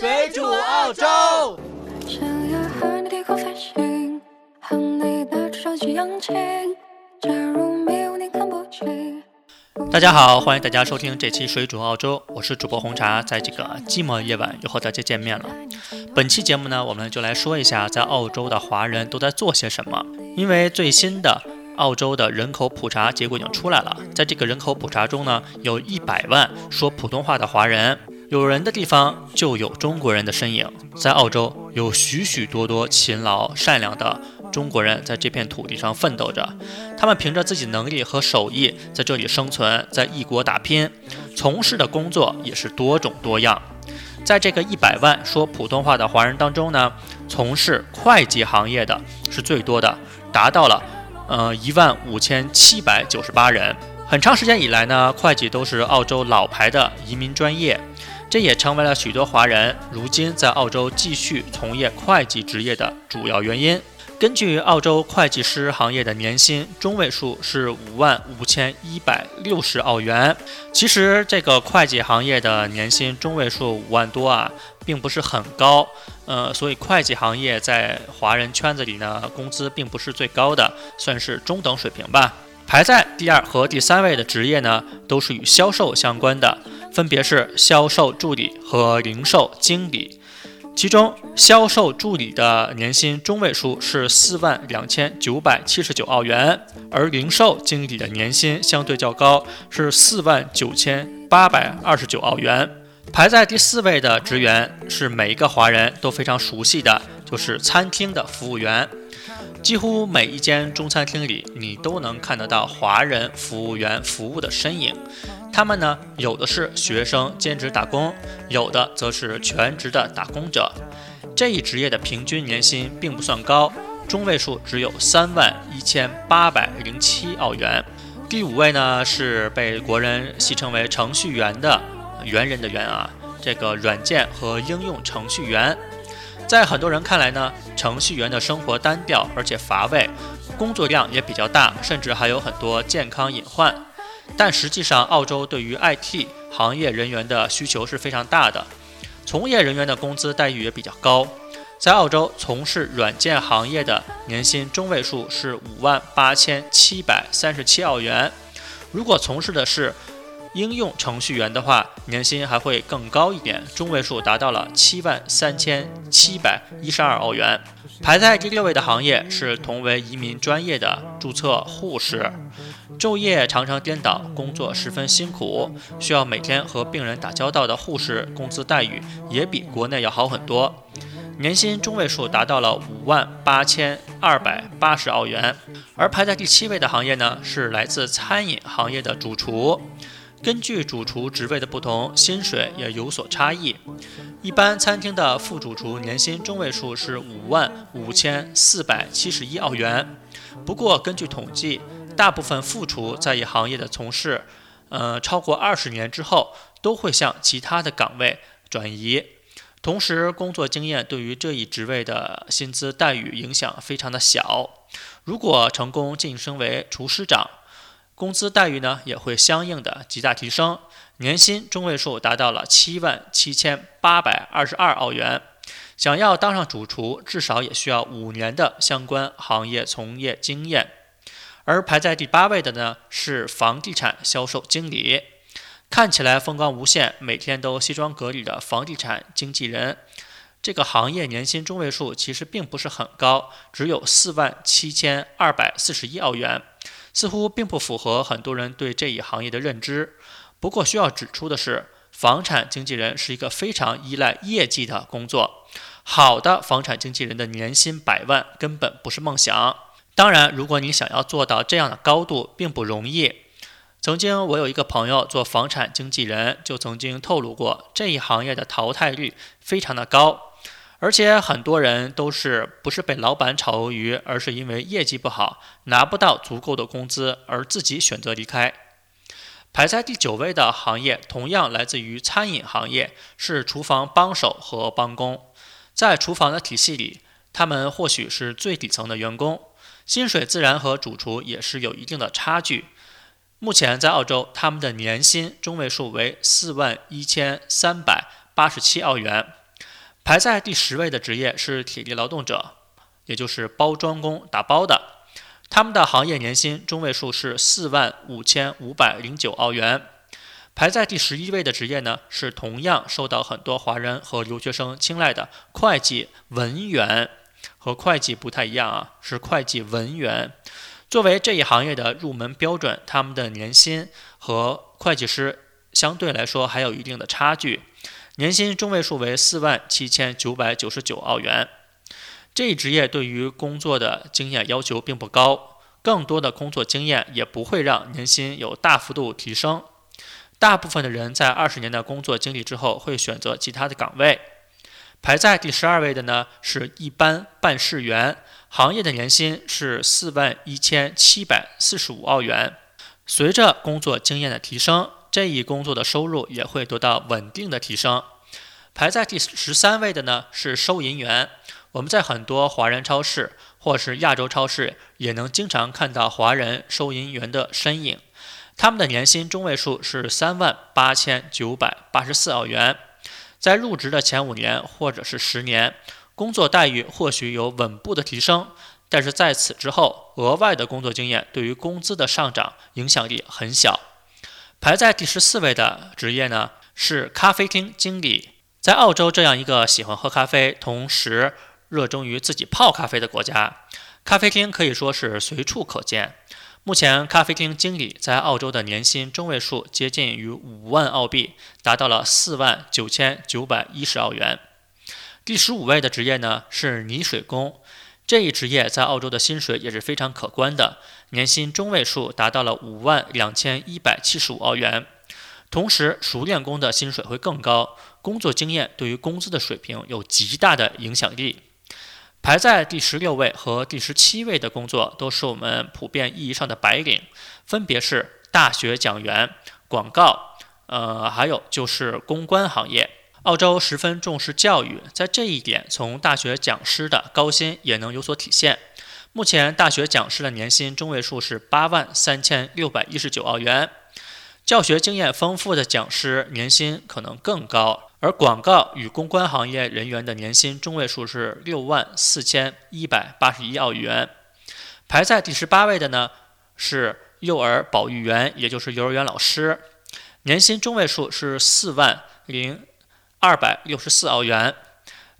水煮澳洲。想要和你低空飞行，和你的手机扬起，假如你看不清。大家好，欢迎大家收听这期《水煮澳洲》，我是主播红茶，在这个寂寞夜晚又和大家见面了。本期节目呢，我们就来说一下在澳洲的华人都在做些什么。因为最新的澳洲的人口普查结果已经出来了，在这个人口普查中呢，有一百万说普通话的华人，有人的地方就有中国人的身影。在澳洲有许许多多勤劳善良的中国人在这片土地上奋斗着，他们凭着自己能力和手艺在这里生存，在异国打拼，从事的工作也是多种多样。在这个一百万说普通话的华人当中呢，从事会计行业的是最多的，达到了呃一万五千七百九十八人。很长时间以来呢，会计都是澳洲老牌的移民专业，这也成为了许多华人如今在澳洲继续从业会计职业的主要原因。根据澳洲会计师行业的年薪中位数是五万五千一百六十澳元。其实这个会计行业的年薪中位数五万多啊，并不是很高。呃，所以会计行业在华人圈子里呢，工资并不是最高的，算是中等水平吧。排在第二和第三位的职业呢，都是与销售相关的，分别是销售助理和零售经理。其中，销售助理的年薪中位数是四万两千九百七十九澳元，而零售经理的年薪相对较高，是四万九千八百二十九澳元。排在第四位的职员是每一个华人都非常熟悉的，就是餐厅的服务员。几乎每一间中餐厅里，你都能看得到华人服务员服务的身影。他们呢，有的是学生兼职打工，有的则是全职的打工者。这一职业的平均年薪并不算高，中位数只有三万一千八百零七澳元。第五位呢，是被国人戏称为程序员的猿人的猿啊，这个软件和应用程序员。在很多人看来呢，程序员的生活单调而且乏味，工作量也比较大，甚至还有很多健康隐患。但实际上，澳洲对于 IT 行业人员的需求是非常大的，从业人员的工资待遇也比较高。在澳洲从事软件行业的年薪中位数是五万八千七百三十七澳元，如果从事的是应用程序员的话，年薪还会更高一点，中位数达到了七万三千七百一十二澳元。排在第六位的行业是同为移民专业的注册护士，昼夜常常颠倒，工作十分辛苦，需要每天和病人打交道的护士，工资待遇也比国内要好很多，年薪中位数达到了五万八千二百八十澳元。而排在第七位的行业呢，是来自餐饮行业的主厨。根据主厨职位的不同，薪水也有所差异。一般餐厅的副主厨年薪中位数是五万五千四百七十一澳元。不过，根据统计，大部分副厨在一行业的从事，呃，超过二十年之后，都会向其他的岗位转移。同时，工作经验对于这一职位的薪资待遇影响非常的小。如果成功晋升为厨师长，工资待遇呢也会相应的极大提升，年薪中位数达到了七万七千八百二十二澳元。想要当上主厨，至少也需要五年的相关行业从业经验。而排在第八位的呢是房地产销售经理，看起来风光无限，每天都西装革履的房地产经纪人。这个行业年薪中位数其实并不是很高，只有四万七千二百四十一澳元。似乎并不符合很多人对这一行业的认知。不过需要指出的是，房产经纪人是一个非常依赖业绩的工作。好的房产经纪人的年薪百万根本不是梦想。当然，如果你想要做到这样的高度，并不容易。曾经我有一个朋友做房产经纪人，就曾经透露过，这一行业的淘汰率非常的高。而且很多人都是不是被老板炒鱿鱼，而是因为业绩不好，拿不到足够的工资而自己选择离开。排在第九位的行业同样来自于餐饮行业，是厨房帮手和帮工。在厨房的体系里，他们或许是最底层的员工，薪水自然和主厨也是有一定的差距。目前在澳洲，他们的年薪中位数为四万一千三百八十七澳元。排在第十位的职业是体力劳动者，也就是包装工，打包的。他们的行业年薪中位数是四万五千五百零九澳元。排在第十一位的职业呢，是同样受到很多华人和留学生青睐的会计文员。和会计不太一样啊，是会计文员。作为这一行业的入门标准，他们的年薪和会计师相对来说还有一定的差距。年薪中位数为四万七千九百九十九澳元。这一职业对于工作的经验要求并不高，更多的工作经验也不会让年薪有大幅度提升。大部分的人在二十年的工作经历之后，会选择其他的岗位。排在第十二位的呢，是一般办事员，行业的年薪是四万一千七百四十五澳元。随着工作经验的提升，这一工作的收入也会得到稳定的提升。排在第十三位的呢，是收银员。我们在很多华人超市或是亚洲超市，也能经常看到华人收银员的身影。他们的年薪中位数是三万八千九百八十四澳元。在入职的前五年或者是十年，工作待遇或许有稳步的提升，但是在此之后，额外的工作经验对于工资的上涨影响力很小。排在第十四位的职业呢是咖啡厅经理。在澳洲这样一个喜欢喝咖啡，同时热衷于自己泡咖啡的国家，咖啡厅可以说是随处可见。目前，咖啡厅经理在澳洲的年薪中位数接近于五万澳币，达到了四万九千九百一十澳元。第十五位的职业呢是泥水工，这一职业在澳洲的薪水也是非常可观的，年薪中位数达到了五万两千一百七十五澳元。同时，熟练工的薪水会更高，工作经验对于工资的水平有极大的影响力。排在第十六位和第十七位的工作都是我们普遍意义上的白领，分别是大学讲员、广告，呃，还有就是公关行业。澳洲十分重视教育，在这一点，从大学讲师的高薪也能有所体现。目前，大学讲师的年薪中位数是八万三千六百一十九澳元。教学经验丰富的讲师年薪可能更高，而广告与公关行业人员的年薪中位数是六万四千一百八十一澳元。排在第十八位的呢是幼儿保育员，也就是幼儿园老师，年薪中位数是四万零二百六十四澳元。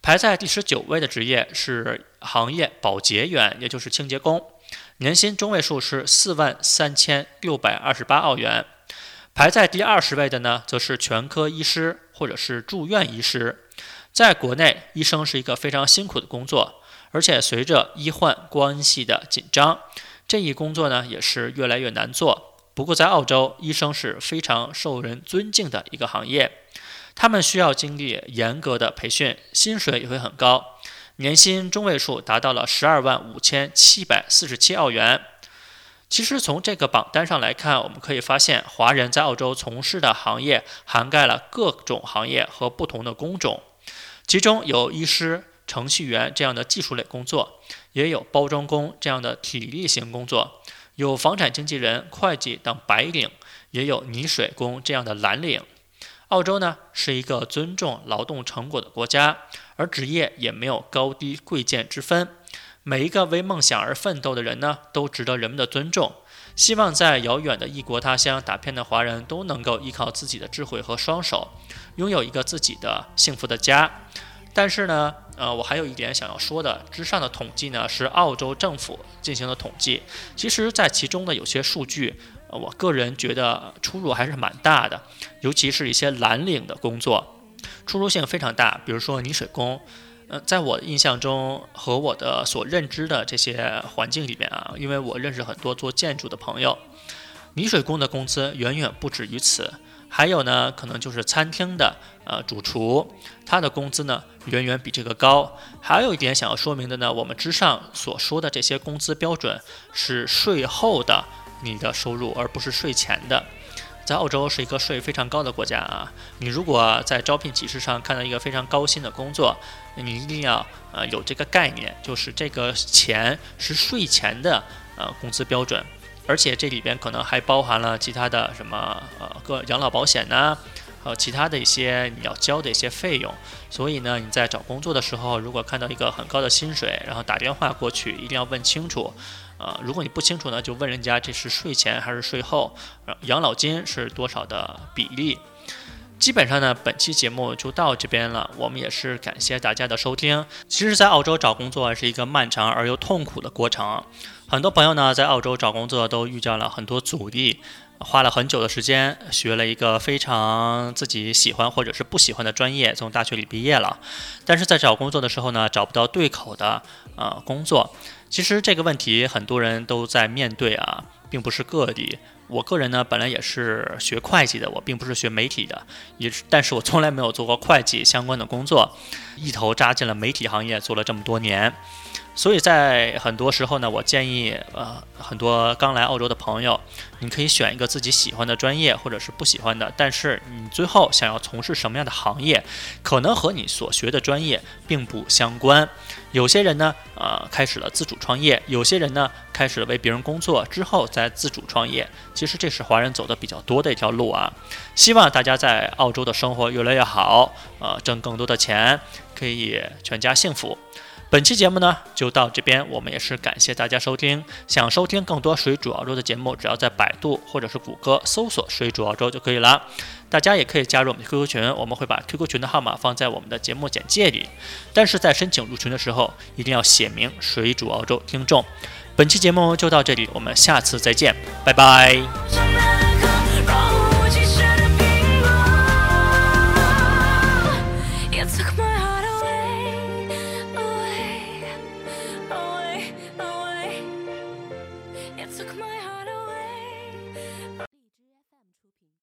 排在第十九位的职业是行业保洁员，也就是清洁工，年薪中位数是四万三千六百二十八澳元。排在第二十位的呢，则是全科医师或者是住院医师。在国内，医生是一个非常辛苦的工作，而且随着医患关系的紧张，这一工作呢也是越来越难做。不过在澳洲，医生是非常受人尊敬的一个行业，他们需要经历严格的培训，薪水也会很高，年薪中位数达到了十二万五千七百四十七澳元。其实从这个榜单上来看，我们可以发现，华人在澳洲从事的行业涵盖了各种行业和不同的工种，其中有医师、程序员这样的技术类工作，也有包装工这样的体力型工作，有房产经纪人、会计等白领，也有泥水工这样的蓝领。澳洲呢是一个尊重劳动成果的国家，而职业也没有高低贵贱之分。每一个为梦想而奋斗的人呢，都值得人们的尊重。希望在遥远的异国他乡打拼的华人都能够依靠自己的智慧和双手，拥有一个自己的幸福的家。但是呢，呃，我还有一点想要说的，之上的统计呢是澳洲政府进行的统计，其实在其中的有些数据，我个人觉得出入还是蛮大的，尤其是一些蓝领的工作，出入性非常大。比如说泥水工。呃，在我印象中和我的所认知的这些环境里面啊，因为我认识很多做建筑的朋友，泥水工的工资远远不止于此。还有呢，可能就是餐厅的呃主厨，他的工资呢远远比这个高。还有一点想要说明的呢，我们之上所说的这些工资标准是税后的你的收入，而不是税前的。在澳洲是一个税非常高的国家啊，你如果在招聘启事上看到一个非常高薪的工作，你一定要呃有这个概念，就是这个钱是税前的呃工资标准，而且这里边可能还包含了其他的什么呃个养老保险呐，还有其他的一些你要交的一些费用。所以呢，你在找工作的时候，如果看到一个很高的薪水，然后打电话过去，一定要问清楚。呃，如果你不清楚呢，就问人家这是税前还是税后，养老金是多少的比例。基本上呢，本期节目就到这边了。我们也是感谢大家的收听。其实，在澳洲找工作是一个漫长而又痛苦的过程。很多朋友呢，在澳洲找工作都遇见了很多阻力，花了很久的时间学了一个非常自己喜欢或者是不喜欢的专业，从大学里毕业了。但是在找工作的时候呢，找不到对口的呃工作。其实这个问题很多人都在面对啊，并不是个例。我个人呢，本来也是学会计的，我并不是学媒体的，也是，但是我从来没有做过会计相关的工作，一头扎进了媒体行业，做了这么多年。所以在很多时候呢，我建议呃很多刚来澳洲的朋友，你可以选一个自己喜欢的专业或者是不喜欢的，但是你最后想要从事什么样的行业，可能和你所学的专业并不相关。有些人呢，呃开始了自主创业；有些人呢，开始了为别人工作之后再自主创业。其实这是华人走的比较多的一条路啊。希望大家在澳洲的生活越来越好，呃挣更多的钱，可以全家幸福。本期节目呢就到这边，我们也是感谢大家收听。想收听更多水煮澳洲的节目，只要在百度或者是谷歌搜索“水煮澳洲”就可以了。大家也可以加入我们的 QQ 群，我们会把 QQ 群的号码放在我们的节目简介里。但是在申请入群的时候，一定要写明“水煮澳洲听众”。本期节目就到这里，我们下次再见，拜拜。